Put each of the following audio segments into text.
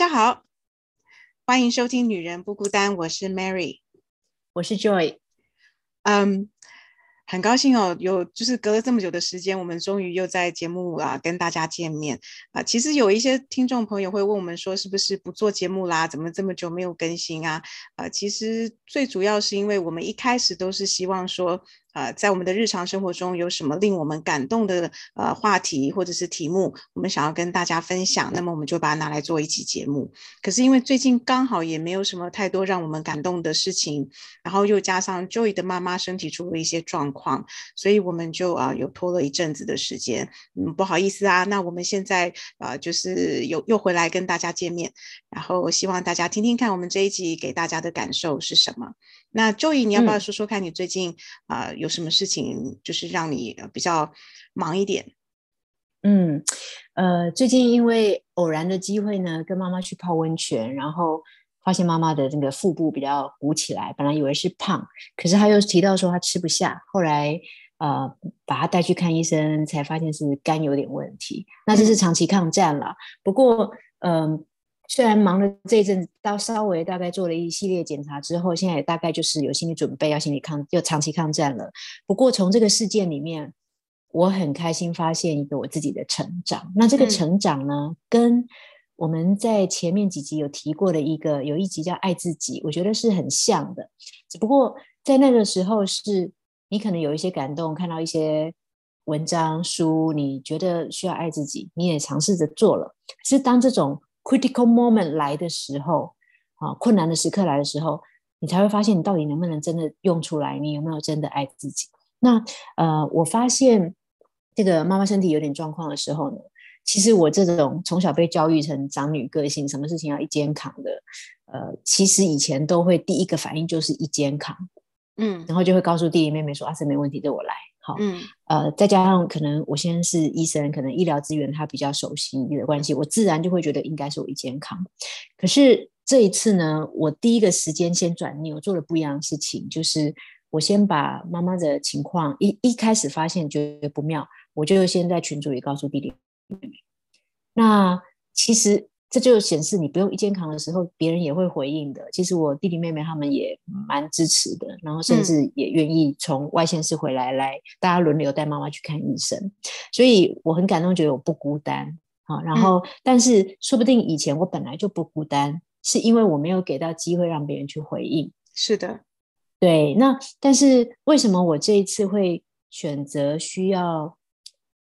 家好，欢迎收听《女人不孤单》，我是 Mary，我是 Joy。嗯，很高兴哦，有就是隔了这么久的时间，我们终于又在节目啊跟大家见面啊。其实有一些听众朋友会问我们说，是不是不做节目啦？怎么这么久没有更新啊？啊，其实最主要是因为我们一开始都是希望说。呃，在我们的日常生活中有什么令我们感动的呃话题或者是题目，我们想要跟大家分享，那么我们就把它拿来做一期节目。可是因为最近刚好也没有什么太多让我们感动的事情，然后又加上 Joy 的妈妈身体出了一些状况，所以我们就啊有拖了一阵子的时间。嗯，不好意思啊，那我们现在啊就是又又回来跟大家见面，然后希望大家听听看我们这一集给大家的感受是什么。那 Joy，你要不要说说看你最近啊有什么事情，就是让你比较忙一点？嗯，呃，最近因为偶然的机会呢，跟妈妈去泡温泉，然后发现妈妈的那个腹部比较鼓起来，本来以为是胖，可是她又提到说她吃不下，后来呃把她带去看医生，才发现是肝有点问题，那这是长期抗战了。不过，嗯。虽然忙了这一阵，到稍微大概做了一系列检查之后，现在也大概就是有心理准备，要心理抗，要长期抗战了。不过从这个事件里面，我很开心发现一个我自己的成长。那这个成长呢，跟我们在前面几集有提过的一个，有一集叫爱自己，我觉得是很像的。只不过在那个时候，是你可能有一些感动，看到一些文章书，你觉得需要爱自己，你也尝试着做了。可是当这种。Critical moment 来的时候，啊，困难的时刻来的时候，你才会发现你到底能不能真的用出来，你有没有真的爱自己？那呃，我发现这个妈妈身体有点状况的时候呢，其实我这种从小被教育成长女个性，什么事情要一肩扛的，呃，其实以前都会第一个反应就是一肩扛，嗯，然后就会告诉弟弟妹妹说啊，这没问题，对我来。好，嗯，呃，再加上可能我现在是医生，可能医疗资源他比较熟悉的关系，我自然就会觉得应该是我一健康。可是这一次呢，我第一个时间先转念，我做了不一样的事情，就是我先把妈妈的情况一一开始发现觉得不妙，我就先在群组里告诉弟弟妹妹。那其实。这就显示你不用一肩扛的时候，别人也会回应的。其实我弟弟妹妹他们也蛮支持的，然后甚至也愿意从外县市回来，来大家轮流带妈妈去看医生。所以我很感动，觉得我不孤单啊。然后，但是说不定以前我本来就不孤单，是因为我没有给到机会让别人去回应。是的，对。那但是为什么我这一次会选择需要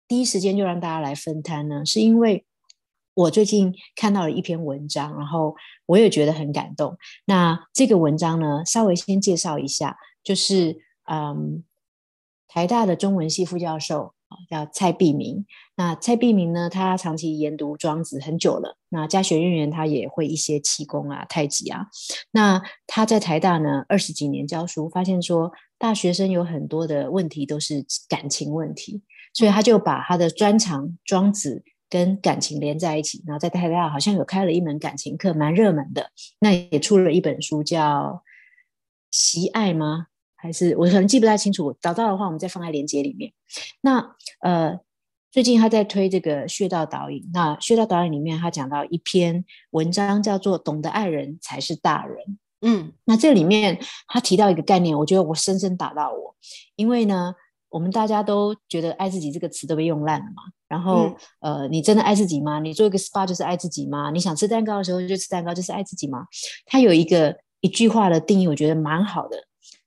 第一时间就让大家来分摊呢？是因为。我最近看到了一篇文章，然后我也觉得很感动。那这个文章呢，稍微先介绍一下，就是嗯，台大的中文系副教授叫蔡碧明。那蔡碧明呢，他长期研读庄子很久了。那家学渊源他也会一些气功啊、太极啊。那他在台大呢二十几年教书，发现说大学生有很多的问题都是感情问题，所以他就把他的专长庄子。跟感情连在一起，然后在台大好像有开了一门感情课，蛮热门的。那也出了一本书，叫《习爱》吗？还是我可能记不太清楚。找到的话，我们再放在链接里面。那呃，最近他在推这个穴道导引。那穴道导引里面，他讲到一篇文章，叫做《懂得爱人才是大人》。嗯，那这里面他提到一个概念，我觉得我深深打到我，因为呢。我们大家都觉得“爱自己”这个词都被用烂了嘛？然后，呃，你真的爱自己吗？你做一个 SPA 就是爱自己吗？你想吃蛋糕的时候就吃蛋糕，就是爱自己吗？他有一个一句话的定义，我觉得蛮好的。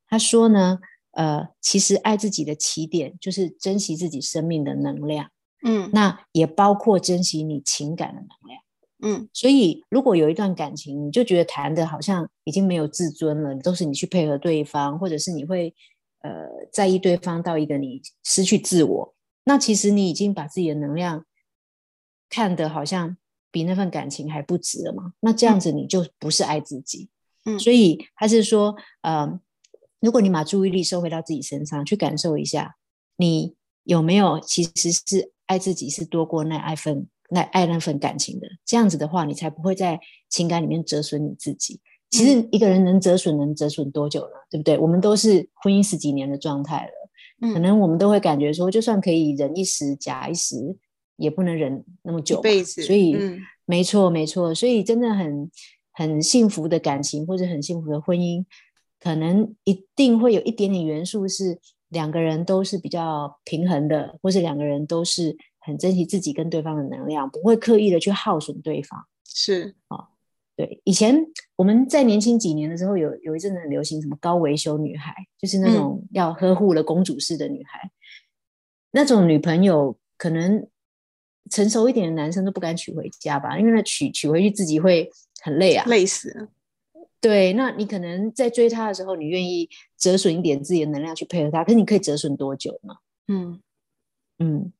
他说呢，呃，其实爱自己的起点就是珍惜自己生命的能量，嗯，那也包括珍惜你情感的能量，嗯。所以，如果有一段感情，你就觉得谈的好像已经没有自尊了，都是你去配合对方，或者是你会。呃，在意对方到一个你失去自我，那其实你已经把自己的能量看得好像比那份感情还不值了嘛？那这样子你就不是爱自己。嗯，所以还是说，呃，如果你把注意力收回到自己身上，去感受一下，你有没有其实是爱自己是多过那爱份那爱那份感情的？这样子的话，你才不会在情感里面折损你自己。其实一个人能折损能折损多久呢？对不对？我们都是婚姻十几年的状态了，可能我们都会感觉说，就算可以忍一时假一时，也不能忍那么久，一辈子。所以，没错，没错。所以，真的很很幸福的感情，或者很幸福的婚姻，可能一定会有一点点元素是两个人都是比较平衡的，或是两个人都是很珍惜自己跟对方的能量，不会刻意的去耗损对方。是啊。对，以前我们在年轻几年的时候，有有一阵子很流行什么高维修女孩，就是那种要呵护了公主式的女孩，那种女朋友可能成熟一点的男生都不敢娶回家吧，因为那娶娶回去自己会很累啊，累死。对，那你可能在追她的时候，你愿意折损一点自己的能量去配合她，可是你可以折损多久呢？嗯嗯。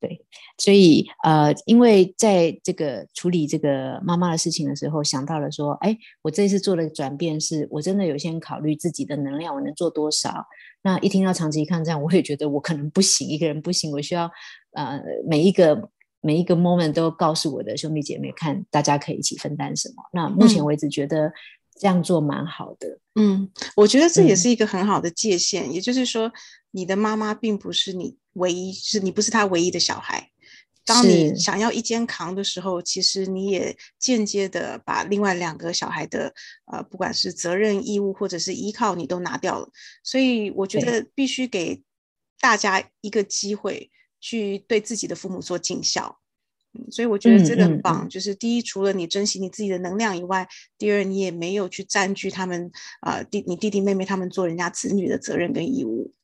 对，所以呃，因为在这个处理这个妈妈的事情的时候，想到了说，哎，我这次做的转变是，我真的有先考虑自己的能量，我能做多少。那一听到长期抗战，我也觉得我可能不行，一个人不行，我需要呃每一个每一个 moment 都告诉我的兄弟姐妹，看大家可以一起分担什么。那目前为止觉得这样做蛮好的。嗯，我觉得这也是一个很好的界限，也就是说，你的妈妈并不是你。唯一是你不是他唯一的小孩，当你想要一肩扛的时候，其实你也间接的把另外两个小孩的呃，不管是责任义务或者是依靠，你都拿掉了。所以我觉得必须给大家一个机会去对自己的父母做尽孝。嗯，所以我觉得这个很棒。就是第一，除了你珍惜你自己的能量以外，第二，你也没有去占据他们啊弟你弟弟妹妹他们做人家子女的责任跟义务。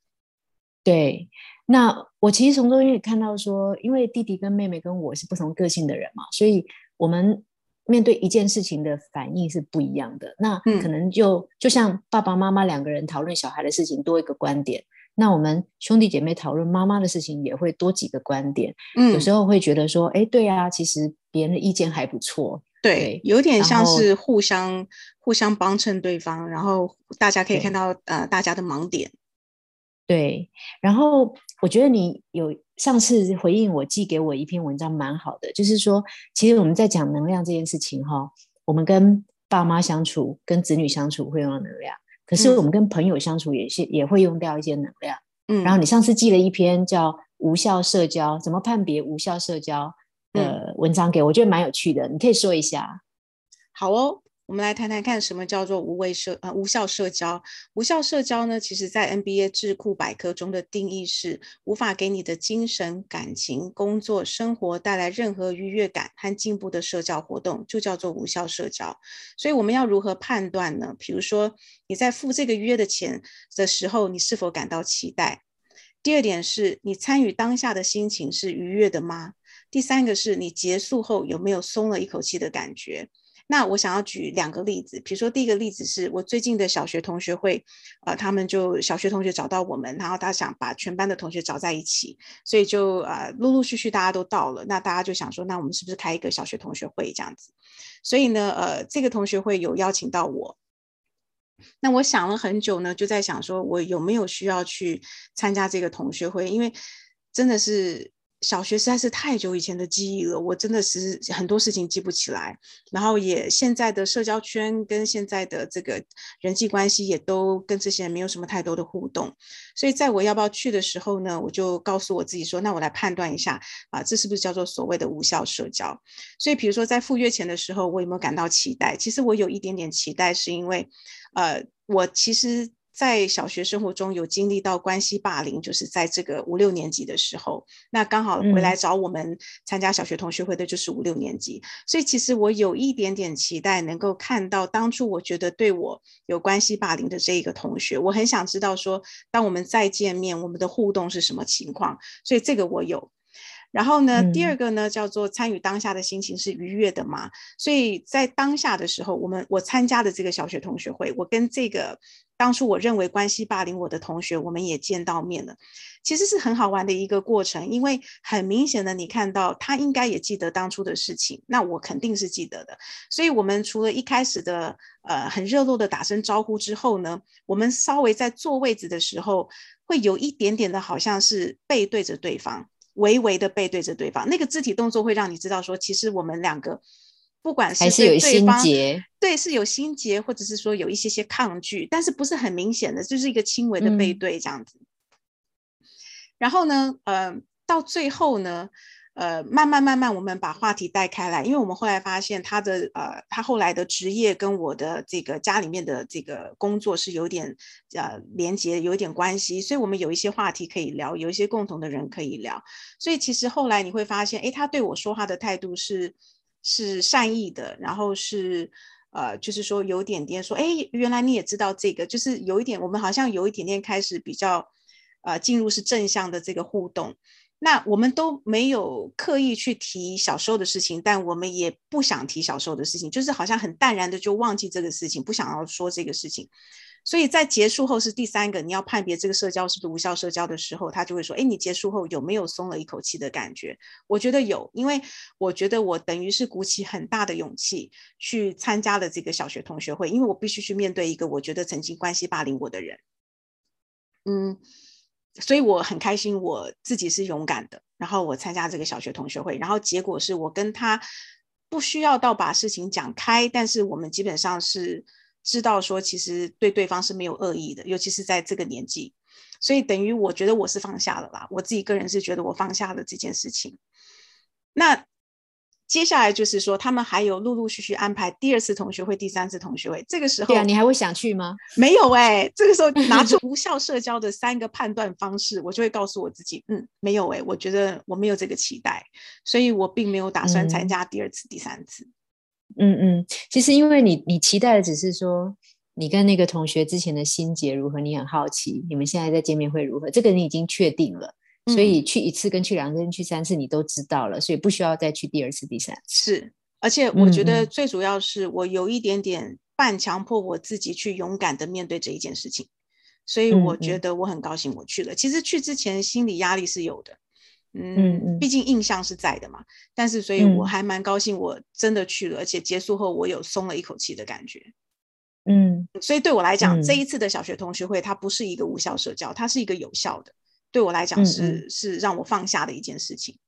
对。那我其实从中也看到说，因为弟弟跟妹妹跟我是不同个性的人嘛，所以我们面对一件事情的反应是不一样的。那可能就就像爸爸妈妈两个人讨论小孩的事情多一个观点，那我们兄弟姐妹讨论妈妈的事情也会多几个观点。嗯，有时候会觉得说，哎，对啊，其实别人的意见还不错。对，有点像是互相互相帮衬对方，然后大家可以看到呃大家的盲点。对，然后我觉得你有上次回应我寄给我一篇文章蛮好的，就是说，其实我们在讲能量这件事情哈，我们跟爸妈相处、跟子女相处会用到能量，可是我们跟朋友相处也是也会用掉一些能量。嗯，然后你上次寄了一篇叫《无效社交：怎么判别无效社交》的文章给我，我觉得蛮有趣的，你可以说一下。好哦。我们来谈谈看，什么叫做无谓社呃无效社交？无效社交呢？其实在 NBA 智库百科中的定义是无法给你的精神、感情、工作、生活带来任何愉悦感和进步的社交活动，就叫做无效社交。所以我们要如何判断呢？比如说你在付这个约的钱的时候，你是否感到期待？第二点是你参与当下的心情是愉悦的吗？第三个是你结束后有没有松了一口气的感觉？那我想要举两个例子，比如说第一个例子是我最近的小学同学会，呃，他们就小学同学找到我们，然后他想把全班的同学找在一起，所以就呃陆陆续续大家都到了，那大家就想说，那我们是不是开一个小学同学会这样子？所以呢，呃，这个同学会有邀请到我，那我想了很久呢，就在想说我有没有需要去参加这个同学会，因为真的是。小学实在是太久以前的记忆了，我真的是很多事情记不起来。然后也现在的社交圈跟现在的这个人际关系也都跟这些人没有什么太多的互动。所以在我要不要去的时候呢，我就告诉我自己说，那我来判断一下啊，这是不是叫做所谓的无效社交？所以比如说在赴约前的时候，我有没有感到期待？其实我有一点点期待，是因为呃，我其实。在小学生活中有经历到关系霸凌，就是在这个五六年级的时候，那刚好回来找我们参加小学同学会的就是五六年级，所以其实我有一点点期待能够看到当初我觉得对我有关系霸凌的这一个同学，我很想知道说，当我们再见面，我们的互动是什么情况，所以这个我有。然后呢，第二个呢叫做参与当下的心情是愉悦的嘛？所以在当下的时候，我们我参加的这个小学同学会，我跟这个当初我认为关系霸凌我的同学，我们也见到面了，其实是很好玩的一个过程，因为很明显的你看到他应该也记得当初的事情，那我肯定是记得的，所以我们除了一开始的呃很热络的打声招呼之后呢，我们稍微在坐位置的时候，会有一点点的好像是背对着对方。微微的背对着对方，那个肢体动作会让你知道说，其实我们两个不管是对对方，对是有心结，或者是说有一些些抗拒，但是不是很明显的，就是一个轻微的背对这样子。然后呢，呃，到最后呢，呃，慢慢慢慢，我们把话题带开来，因为我们后来发现他的呃，他后来的职业跟我的这个家里面的这个工作是有点呃连接，有一点关系，所以我们有一些话题可以聊，有一些共同的人可以聊，所以其实后来你会发现，哎，他对我说话的态度是是善意的，然后是呃，就是说有点点说，哎，原来你也知道这个，就是有一点，我们好像有一点点开始比较呃进入是正向的这个互动。那我们都没有刻意去提小时候的事情，但我们也不想提小时候的事情，就是好像很淡然的就忘记这个事情，不想要说这个事情。所以在结束后是第三个，你要判别这个社交是不是无效社交的时候，他就会说：“哎，你结束后有没有松了一口气的感觉？”我觉得有，因为我觉得我等于是鼓起很大的勇气去参加了这个小学同学会，因为我必须去面对一个我觉得曾经关系霸凌我的人。嗯。所以我很开心，我自己是勇敢的。然后我参加这个小学同学会，然后结果是我跟他不需要到把事情讲开，但是我们基本上是知道说，其实对对方是没有恶意的，尤其是在这个年纪。所以等于我觉得我是放下了啦，我自己个人是觉得我放下了这件事情。那。接下来就是说，他们还有陆陆续续安排第二次同学会、第三次同学会。这个时候，对啊，你还会想去吗？没有哎，这个时候 拿出无效社交的三个判断方式，我就会告诉我自己，嗯，没有哎，我觉得我没有这个期待，所以我并没有打算参加第二次、第三次。嗯嗯，其实因为你你期待的只是说，你跟那个同学之前的心结如何，你很好奇，你们现在在见面会如何，这个你已经确定了。所以去一次跟去两次跟去三次你都知道了，所以不需要再去第二次、第三次。是，而且我觉得最主要是我有一点点半强迫我自己去勇敢的面对这一件事情，所以我觉得我很高兴我去了。其实去之前心理压力是有的，嗯，毕竟印象是在的嘛。但是所以我还蛮高兴我真的去了，而且结束后我有松了一口气的感觉。嗯，所以对我来讲，这一次的小学同学会它不是一个无效社交，它是一个有效的。对我来讲是是让我放下的一件事情，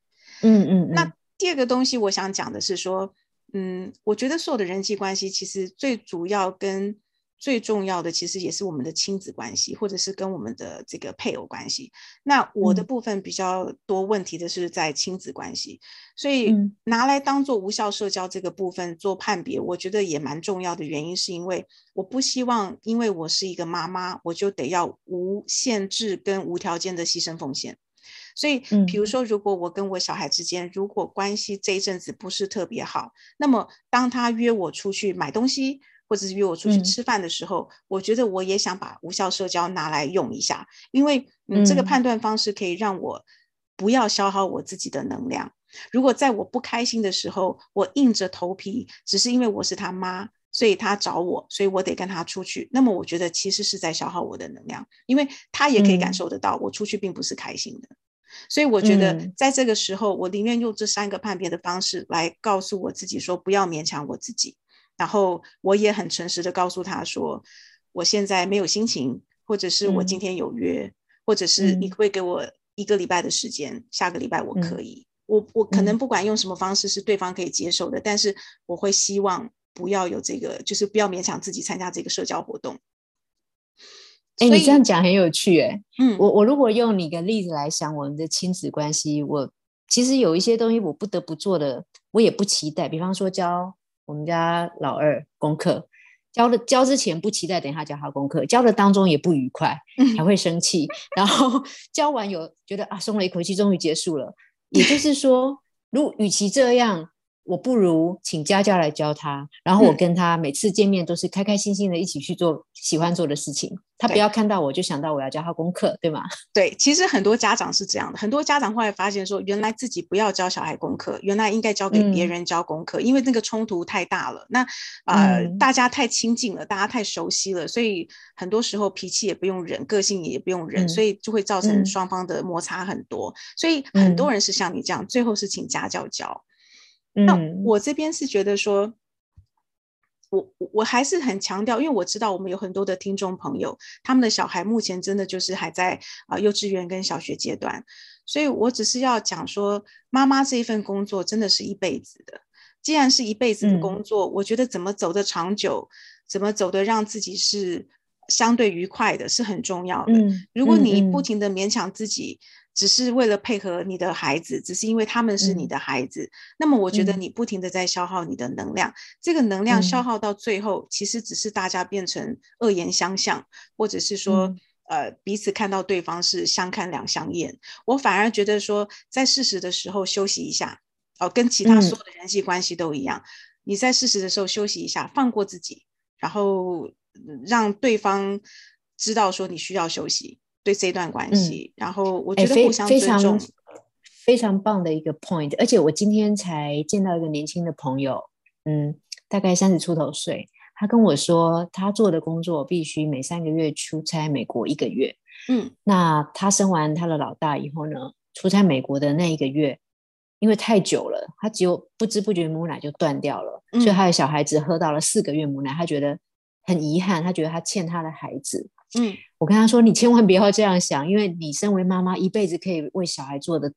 嗯嗯。那第二个东西我想讲的是说，嗯，我觉得所有的人际关系其实最主要跟。最重要的其实也是我们的亲子关系，或者是跟我们的这个配偶关系。那我的部分比较多问题的是在亲子关系，所以拿来当做无效社交这个部分做判别，我觉得也蛮重要的。原因是因为我不希望，因为我是一个妈妈，我就得要无限制跟无条件的牺牲奉献。所以，比如说，如果我跟我小孩之间如果关系这一阵子不是特别好，那么当他约我出去买东西。或者是约我出去吃饭的时候，我觉得我也想把无效社交拿来用一下，因为嗯，这个判断方式可以让我不要消耗我自己的能量。如果在我不开心的时候，我硬着头皮，只是因为我是他妈，所以他找我，所以我得跟他出去。那么我觉得其实是在消耗我的能量，因为他也可以感受得到我出去并不是开心的。所以我觉得在这个时候，我宁愿用这三个判别的方式来告诉我自己说，不要勉强我自己。然后我也很诚实的告诉他说，我现在没有心情，或者是我今天有约，或者是你会给我一个礼拜的时间，下个礼拜我可以，我我可能不管用什么方式是对方可以接受的，但是我会希望不要有这个，就是不要勉强自己参加这个社交活动。哎，你这样讲很有趣，哎，嗯，我我如果用你的例子来想我们的亲子关系，我其实有一些东西我不得不做的，我也不期待，比方说教。我们家老二功课教的教之前不期待，等一下教他功课，教的当中也不愉快，还会生气，然后教完有觉得啊松了一口气，终于结束了。也就是说，如与其这样。我不如请家教来教他，然后我跟他每次见面都是开开心心的一起去做喜欢做的事情。他不要看到我就想到我要教他功课，对吗？对，其实很多家长是这样的，很多家长后来发现说，原来自己不要教小孩功课，原来应该交给别人教功课，因为那个冲突太大了。那啊，大家太亲近了，大家太熟悉了，所以很多时候脾气也不用忍，个性也不用忍，所以就会造成双方的摩擦很多。所以很多人是像你这样，最后是请家教教。那我这边是觉得说，我我还是很强调，因为我知道我们有很多的听众朋友，他们的小孩目前真的就是还在啊幼稚园跟小学阶段，所以我只是要讲说，妈妈这一份工作真的是一辈子的。既然是一辈子的工作，我觉得怎么走得长久，怎么走得让自己是相对愉快的，是很重要的。如果你不停的勉强自己。只是为了配合你的孩子，只是因为他们是你的孩子，那么我觉得你不停的在消耗你的能量，这个能量消耗到最后，其实只是大家变成恶言相向，或者是说。呃，彼此看到对方是相看两相厌，我反而觉得说，在适时的时候休息一下，哦，跟其他所有的人际关系都一样，你在适时的时候休息一下，放过自己，然后让对方知道说你需要休息，对这段关系，然后我觉得互相尊重，非常棒的一个 point。而且我今天才见到一个年轻的朋友，嗯，大概三十出头岁。他跟我说，他做的工作必须每三个月出差美国一个月。嗯，那他生完他的老大以后呢，出差美国的那一个月，因为太久了，他只有不知不觉母奶就断掉了，所以他的小孩子喝到了四个月母奶，他觉得很遗憾，他觉得他欠他的孩子。嗯，我跟他说，你千万不要这样想，因为你身为妈妈，一辈子可以为小孩做的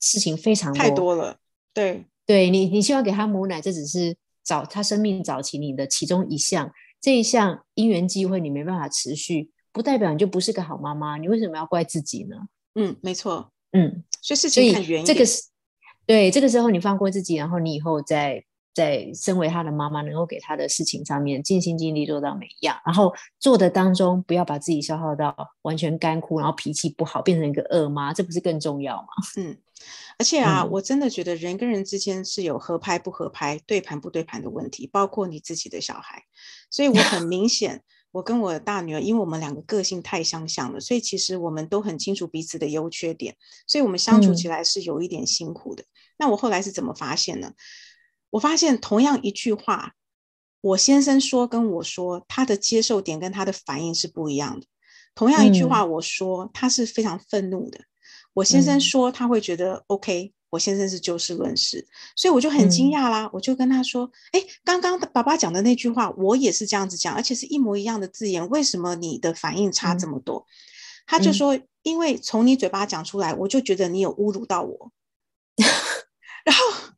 事情非常太多了。对，对你，你希望给他母奶，这只是。早他生命早期你的其中一项，这一项因缘机会你没办法持续，不代表你就不是个好妈妈。你为什么要怪自己呢？嗯，没错，嗯，所以事情看这个是对这个时候你放过自己，然后你以后在在身为他的妈妈，能够给他的事情上面尽心尽力做到每一样，然后做的当中不要把自己消耗到完全干枯，然后脾气不好，变成一个恶妈，这不是更重要吗？嗯。而且啊，我真的觉得人跟人之间是有合拍不合拍、对盘不对盘的问题，包括你自己的小孩。所以我很明显，我跟我的大女儿，因为我们两个个性太相像了，所以其实我们都很清楚彼此的优缺点，所以我们相处起来是有一点辛苦的。那我后来是怎么发现呢？我发现同样一句话，我先生说跟我说，他的接受点跟他的反应是不一样的。同样一句话，我说他是非常愤怒的。我先生说他会觉得 OK，我先生是就事论事，所以我就很惊讶啦。我就跟他说：“哎，刚刚爸爸讲的那句话，我也是这样子讲，而且是一模一样的字眼，为什么你的反应差这么多？”他就说：“因为从你嘴巴讲出来，我就觉得你有侮辱到我。”然后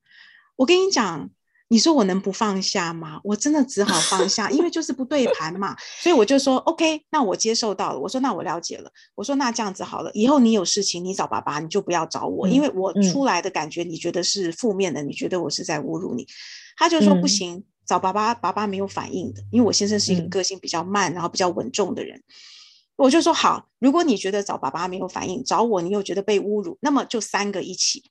我跟你讲。你说我能不放下吗？我真的只好放下，因为就是不对盘嘛。所以我就说 OK，那我接受到了。我说那我了解了。我说那这样子好了，以后你有事情你找爸爸，你就不要找我，因为我出来的感觉你觉得是负面的，你觉得我是在侮辱你。他就说不行，找爸爸，爸爸没有反应的，因为我先生是一个个性比较慢，然后比较稳重的人。我就说好，如果你觉得找爸爸没有反应，找我你又觉得被侮辱，那么就三个一起。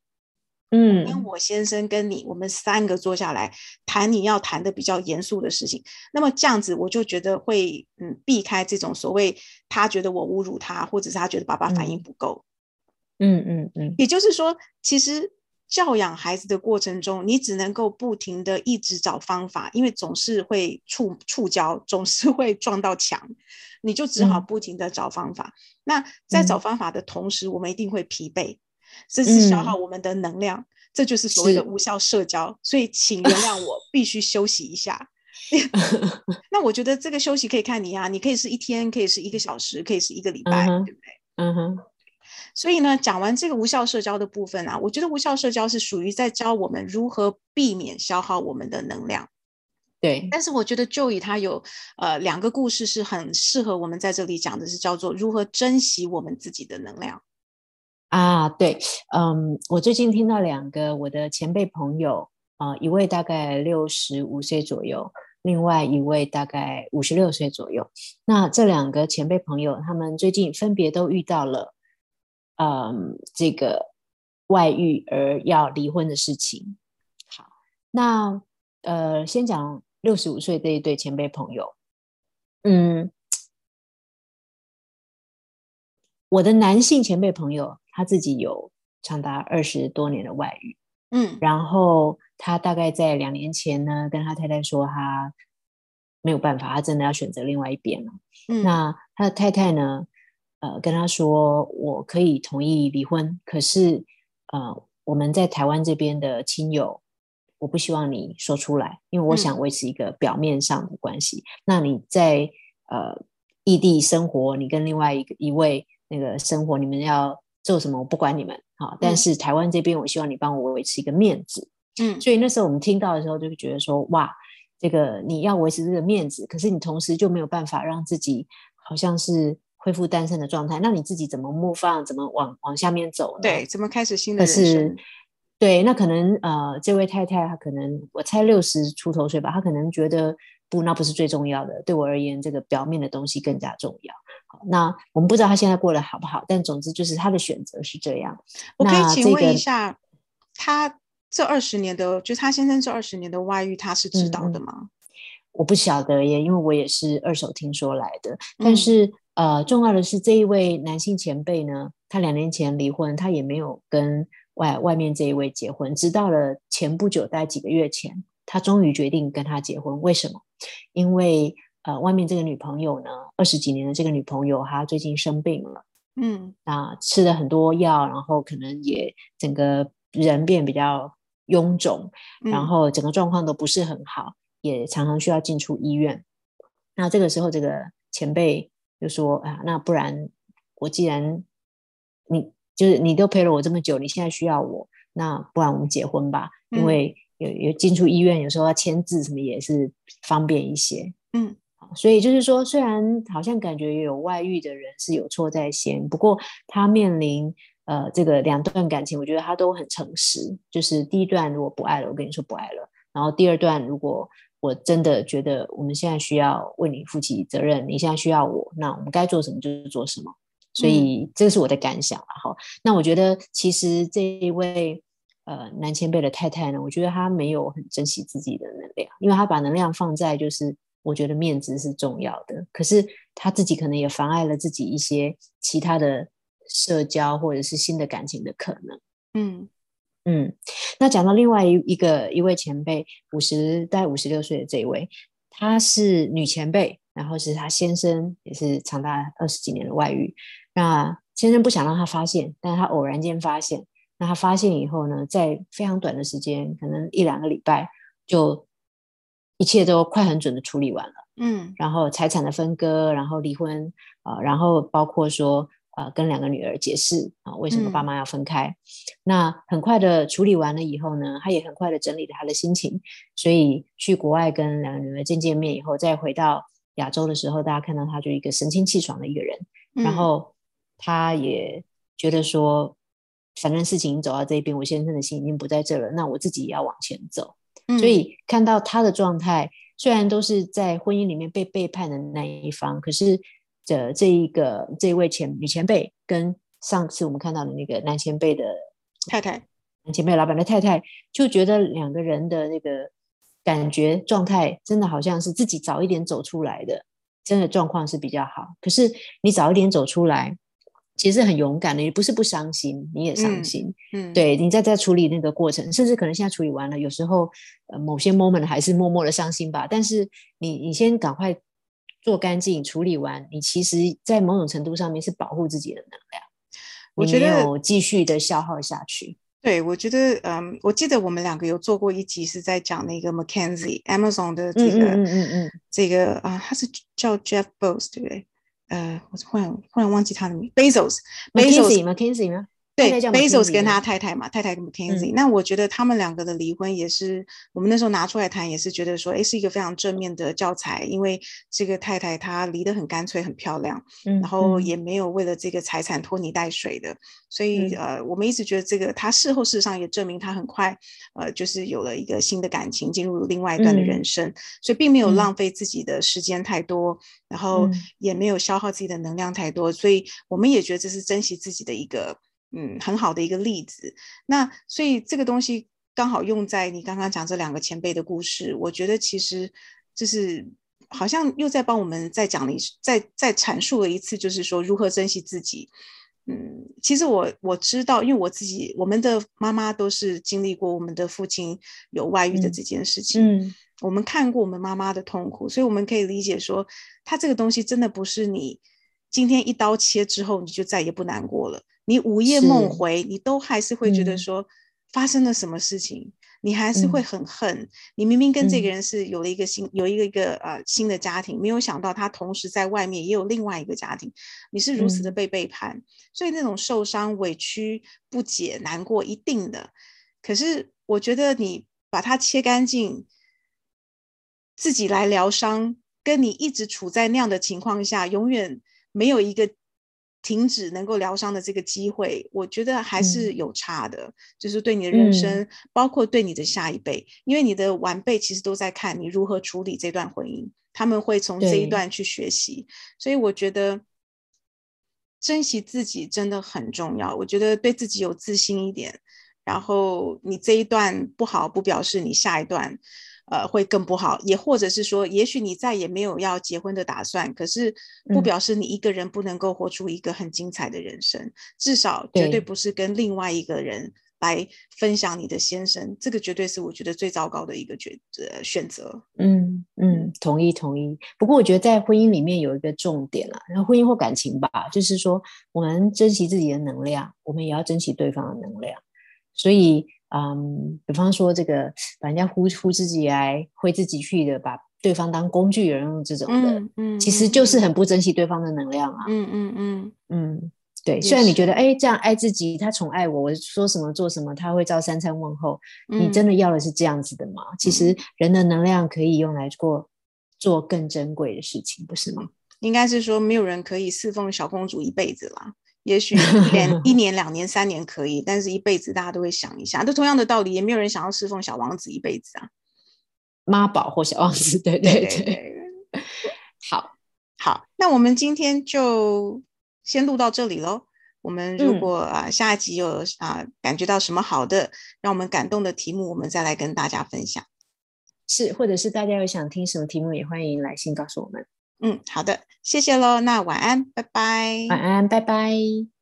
嗯，跟我先生跟你，我们三个坐下来谈你要谈的比较严肃的事情。那么这样子，我就觉得会嗯避开这种所谓他觉得我侮辱他，或者是他觉得爸爸反应不够。嗯嗯嗯。也就是说，其实教养孩子的过程中，你只能够不停的一直找方法，因为总是会触触礁，总是会撞到墙，你就只好不停的找方法。那在找方法的同时，我们一定会疲惫。这是消耗我们的能量，这就是所谓的无效社交。所以，请原谅我，必须休息一下。那我觉得这个休息可以看你啊，你可以是一天，可以是一个小时，可以是一个礼拜，对不对？嗯哼。所以呢，讲完这个无效社交的部分啊，我觉得无效社交是属于在教我们如何避免消耗我们的能量。对。但是我觉得就以他有呃两个故事是很适合我们在这里讲的，是叫做如何珍惜我们自己的能量。啊，对，嗯，我最近听到两个我的前辈朋友，啊，一位大概六十五岁左右，另外一位大概五十六岁左右。那这两个前辈朋友，他们最近分别都遇到了，嗯，这个外遇而要离婚的事情。好，那呃，先讲六十五岁这一对前辈朋友，嗯，我的男性前辈朋友。他自己有长达二十多年的外遇，嗯，然后他大概在两年前呢，跟他太太说他没有办法，他真的要选择另外一边了。嗯，那他的太太呢，呃，跟他说我可以同意离婚，可是呃，我们在台湾这边的亲友，我不希望你说出来，因为我想维持一个表面上的关系。那你在呃异地生活，你跟另外一个一位那个生活，你们要。做什么我不管你们好，但是台湾这边我希望你帮我维持一个面子，嗯，所以那时候我们听到的时候就觉得说哇，这个你要维持这个面子，可是你同时就没有办法让自己好像是恢复单身的状态，那你自己怎么 move on，怎么往往下面走呢？对，怎么开始新的人生？对，那可能呃，这位太太她可能我猜六十出头岁吧，她可能觉得不，那不是最重要的。对我而言，这个表面的东西更加重要。好，那我们不知道他现在过得好不好，但总之就是他的选择是这样。我可以请问一下，他这二十年的，就是他先生这二十年的外遇，他是知道的吗？我不晓得耶，因为我也是二手听说来的。但是呃，重要的是这一位男性前辈呢，他两年前离婚，他也没有跟。外外面这一位结婚，直到了前不久，大概几个月前，他终于决定跟他结婚。为什么？因为呃，外面这个女朋友呢，二十几年的这个女朋友，她最近生病了，嗯，那吃了很多药，然后可能也整个人变比较臃肿，然后整个状况都不是很好，也常常需要进出医院。那这个时候，这个前辈就说啊，那不然我既然你。就是你都陪了我这么久，你现在需要我，那不然我们结婚吧？因为有有进出医院，有时候要签字什么也是方便一些。嗯，所以就是说，虽然好像感觉有外遇的人是有错在先，不过他面临呃这个两段感情，我觉得他都很诚实。就是第一段如果不爱了，我跟你说不爱了；然后第二段如果我真的觉得我们现在需要为你负起责任，你现在需要我，那我们该做什么就做什么。所以这是我的感想了哈。那我觉得其实这一位呃男前辈的太太呢，我觉得她没有很珍惜自己的能量，因为她把能量放在就是我觉得面子是重要的，可是他自己可能也妨碍了自己一些其他的社交或者是新的感情的可能。嗯嗯。那讲到另外一一个一位前辈，五十大概五十六岁的这一位，她是女前辈，然后是她先生也是长达二十几年的外遇。那先生不想让她发现，但是她偶然间发现。那他发现以后呢，在非常短的时间，可能一两个礼拜，就一切都快很准的处理完了。嗯，然后财产的分割，然后离婚啊，然后包括说呃跟两个女儿解释啊为什么爸妈要分开。那很快的处理完了以后呢，他也很快的整理了他的心情，所以去国外跟两个女儿见见面以后，再回到亚洲的时候，大家看到他就一个神清气爽的一个人，然后。他也觉得说，反正事情走到这一边，我先生的心已经不在这了，那我自己也要往前走。所以看到他的状态，虽然都是在婚姻里面被背叛的那一方，可是这这一个这一位前女前辈跟上次我们看到的那个男前辈的太太，男前辈老板的太太，就觉得两个人的那个感觉状态，真的好像是自己早一点走出来的，真的状况是比较好。可是你早一点走出来。其实很勇敢的，也不是不伤心，你也伤心。嗯，对你在在处理那个过程，甚至可能现在处理完了，有时候呃某些 moment 还是默默的伤心吧。但是你你先赶快做干净，处理完，你其实在某种程度上面是保护自己的能量。我觉得继续的消耗下去。对，我觉得嗯，我记得我们两个有做过一集是在讲那个 Mackenzie Amazon 的这个嗯嗯嗯这个啊，他是叫 Jeff Bezos 对不对？呃，我忽然忽然忘记他的名，Bezos，Mackenzie 吗？对，Bezos 跟他太太嘛，太太跟 Mackenzie。那我觉得他们两个的离婚也是我们那时候拿出来谈，也是觉得说，哎，是一个非常正面的教材。因为这个太太她离得很干脆、很漂亮，然后也没有为了这个财产拖泥带水的。所以呃，我们一直觉得这个他事后事实上也证明他很快呃，就是有了一个新的感情，进入另外一段的人生，所以并没有浪费自己的时间太多，然后也没有消耗自己的能量太多。所以我们也觉得这是珍惜自己的一个。嗯，很好的一个例子。那所以这个东西刚好用在你刚刚讲这两个前辈的故事，我觉得其实就是好像又在帮我们再讲了一再再阐述了一次，就是说如何珍惜自己。嗯，其实我我知道，因为我自己我们的妈妈都是经历过我们的父亲有外遇的这件事情，嗯，我们看过我们妈妈的痛苦，所以我们可以理解说，她这个东西真的不是你今天一刀切之后你就再也不难过了。你午夜梦回，你都还是会觉得说发生了什么事情，你还是会很恨。你明明跟这个人是有了一个新，有一个一个呃新的家庭，没有想到他同时在外面也有另外一个家庭，你是如此的被背叛，所以那种受伤、委屈、不解、难过一定的。可是我觉得你把它切干净，自己来疗伤，跟你一直处在那样的情况下，永远。没有一个停止能够疗伤的这个机会，我觉得还是有差的。就是对你的人生，包括对你的下一辈，因为你的晚辈其实都在看你如何处理这段婚姻，他们会从这一段去学习。所以我觉得珍惜自己真的很重要。我觉得对自己有自信一点，然后你这一段不好，不表示你下一段。呃，会更不好，也或者是说，也许你再也没有要结婚的打算，可是不表示你一个人不能够活出一个很精彩的人生，至少绝对不是跟另外一个人来分享你的先生，这个绝对是我觉得最糟糕的一个抉择选择。嗯嗯，同意同意。不过我觉得在婚姻里面有一个重点啦，然后婚姻或感情吧，就是说我们珍惜自己的能量，我们也要珍惜对方的能量，所以。嗯，比方说这个把人家呼呼自己来，挥自己去的，把对方当工具人用这种的，嗯，其实就是很不珍惜对方的能量啊。嗯嗯嗯嗯，对。虽然你觉得哎，这样爱自己，他宠爱我，我说什么做什么，他会照三餐问候。你真的要的是这样子的吗？其实人的能量可以用来过做更珍贵的事情，不是吗？应该是说，没有人可以侍奉小公主一辈子啦。也许一年、一年、两年、三年可以，但是一辈子大家都会想一下。都同样的道理，也没有人想要侍奉小王子一辈子啊。妈宝或小王子，对对对。好，好，那我们今天就先录到这里喽。我们如果啊下一集有啊感觉到什么好的、让我们感动的题目，我们再来跟大家分享。是，或者是大家有想听什么题目，也欢迎来信告诉我们。嗯，好的，谢谢喽。那晚安，拜拜。晚安，拜拜。